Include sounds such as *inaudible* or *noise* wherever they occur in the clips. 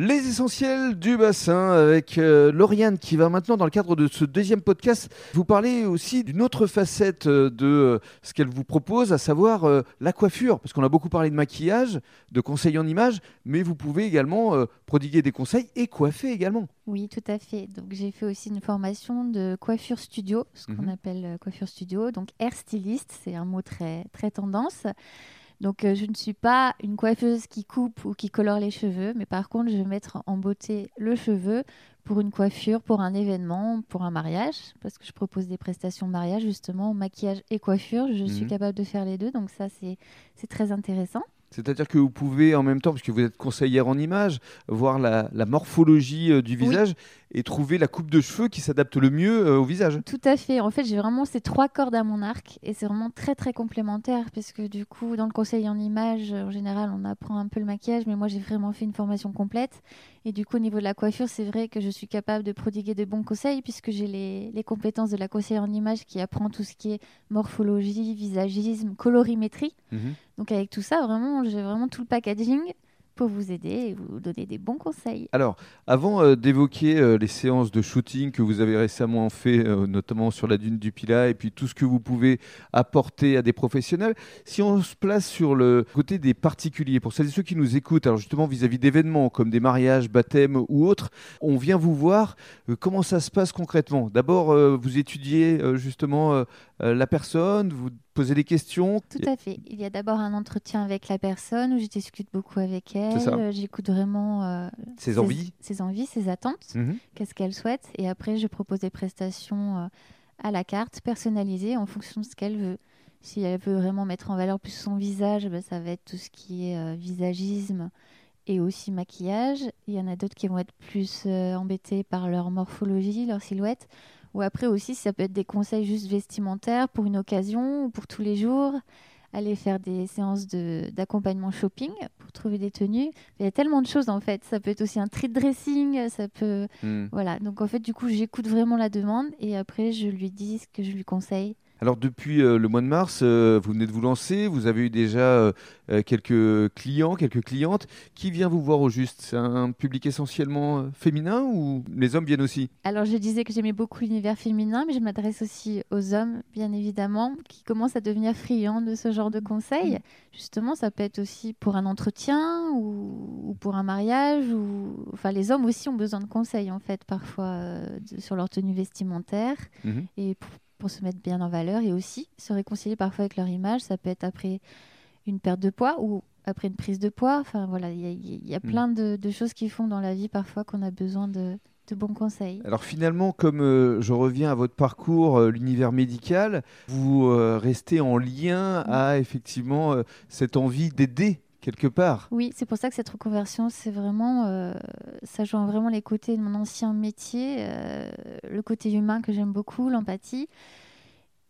Les essentiels du bassin avec euh, Lauriane qui va maintenant dans le cadre de ce deuxième podcast vous parler aussi d'une autre facette euh, de euh, ce qu'elle vous propose, à savoir euh, la coiffure. Parce qu'on a beaucoup parlé de maquillage, de conseils en images, mais vous pouvez également prodiguer des conseils et coiffer également. Oui, tout à fait. Donc j'ai fait aussi une formation de coiffure studio, ce qu'on Mhm. appelle coiffure studio. Donc hair styliste, c'est un mot très très tendance. Donc euh, je ne suis pas une coiffeuse qui coupe ou qui colore les cheveux, mais par contre je vais mettre en beauté le cheveu pour une coiffure, pour un événement, pour un mariage, parce que je propose des prestations mariage justement, maquillage et coiffure. Je suis Mhm. capable de faire les deux, donc ça c'est très intéressant. C'est-à-dire que vous pouvez en même temps, puisque vous êtes conseillère en images, voir la, la morphologie euh, du Oui. Et trouver la coupe de cheveux qui s'adapte le mieux euh, au visage. Tout à fait. En fait, j'ai vraiment ces trois cordes à mon arc et c'est vraiment très très complémentaire parce que du coup, dans le conseil en images, en général, on apprend un peu le maquillage, mais moi j'ai vraiment fait une formation complète. Et du coup, au niveau de la coiffure, c'est vrai que je suis capable de prodiguer de bons conseils puisque j'ai les, les compétences de la conseillère en images qui apprend tout ce qui est morphologie, visagisme, colorimétrie. Mhm. Donc avec tout ça, vraiment, j'ai vraiment tout le packaging pour vous aider et vous donner des bons conseils. Alors, avant euh, d'évoquer euh, les séances de shooting que vous avez récemment fait, euh, notamment sur la dune du Pilat, et puis tout ce que vous pouvez apporter à des professionnels, si on se place sur le côté des particuliers, pour celles et ceux qui nous écoutent, alors justement vis-à-vis d'événements comme des mariages, baptêmes ou autres, on vient vous voir, comment ça se passe concrètement? D'abord, vous étudiez justement la personne, vous posez des questions. Tout à fait. Il y a d'abord un entretien avec la personne où je discute beaucoup avec elle. euh, J'écoute vraiment euh, Ses envies ses envies, ses attentes, Mhm. qu'est-ce qu'elle souhaite. Et après, je propose des prestations euh, à la carte, personnalisées en fonction de ce qu'elle veut. Si elle veut vraiment mettre en valeur plus son visage, ben, ça va être tout ce qui est euh, visagisme et aussi maquillage. Il y en a d'autres qui vont être plus embêtés par leur morphologie, leur silhouette. Ou après aussi, ça peut être des conseils juste vestimentaires pour une occasion ou pour tous les jours. Aller faire des séances de- d'accompagnement shopping pour trouver des tenues. Il y a tellement de choses en fait. Ça peut être aussi un treat dressing, ça peut... Mhm. Voilà, donc en fait du coup j'écoute vraiment la demande et après je lui dis ce que je lui conseille. Alors depuis euh, le mois de mars, euh, vous venez de vous lancer, vous avez eu déjà euh, quelques clients, quelques clientes. Qui vient vous voir au juste? C'est un public essentiellement féminin ou les hommes viennent aussi? Alors je disais que j'aimais beaucoup l'univers féminin, mais je m'adresse aussi aux hommes, bien évidemment, qui commencent à devenir friands de ce genre de conseils. Justement, ça peut être aussi pour un entretien ou, ou pour un mariage. Ou... Enfin, les hommes aussi ont besoin de conseils, en fait, parfois de- sur leur tenue vestimentaire Mhm. et pour, pour se mettre bien en valeur et aussi se réconcilier parfois avec leur image. Ça peut être après une perte de poids ou après une prise de poids. Enfin, voilà, il y a, il y a Mm. plein de, de choses qui font dans la vie parfois qu'on a besoin de, de bons conseils. Alors finalement, comme euh, je reviens à votre parcours, euh, l'univers médical, vous euh, restez en lien à effectivement cette envie d'aider quelque part. Oui, c'est pour ça que cette reconversion, c'est vraiment, euh, ça joint vraiment les côtés de mon ancien métier, euh, le côté humain que j'aime beaucoup, l'empathie.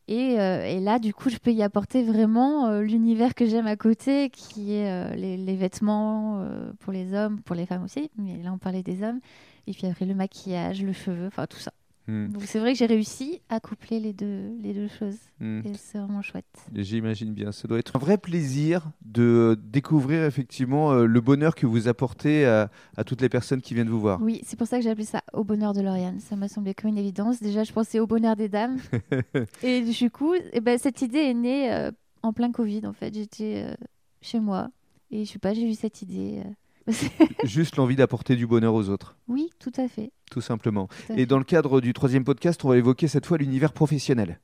Et, euh, et là, du coup, je peux y apporter vraiment l'univers que j'aime à côté, qui est les, vêtements pour les hommes, pour les femmes aussi, mais là, on parlait des hommes. Et puis après, le maquillage, le cheveu, enfin tout ça. Hmm, Donc c'est vrai que j'ai réussi à coupler les deux, les deux choses. hmm. Et c'est vraiment chouette. J'imagine bien, ça doit être un vrai plaisir de découvrir effectivement euh, le bonheur que vous apportez à, à toutes les personnes qui viennent vous voir. Oui, c'est pour ça que j'ai appelé ça Au bonheur de Lauriane. Ça m'a semblé comme une évidence. Déjà, je pensais au bonheur des dames. *laughs* et du coup, eh ben, cette idée est née euh, en plein Covid, en fait. J'étais euh, chez moi et je sais pas, j'ai eu cette idée. *laughs* Juste l'envie d'apporter du bonheur aux autres, oui, tout à fait. tout simplement. tout à Et dans le cadre du troisième podcast, on va évoquer cette fois l'univers professionnel.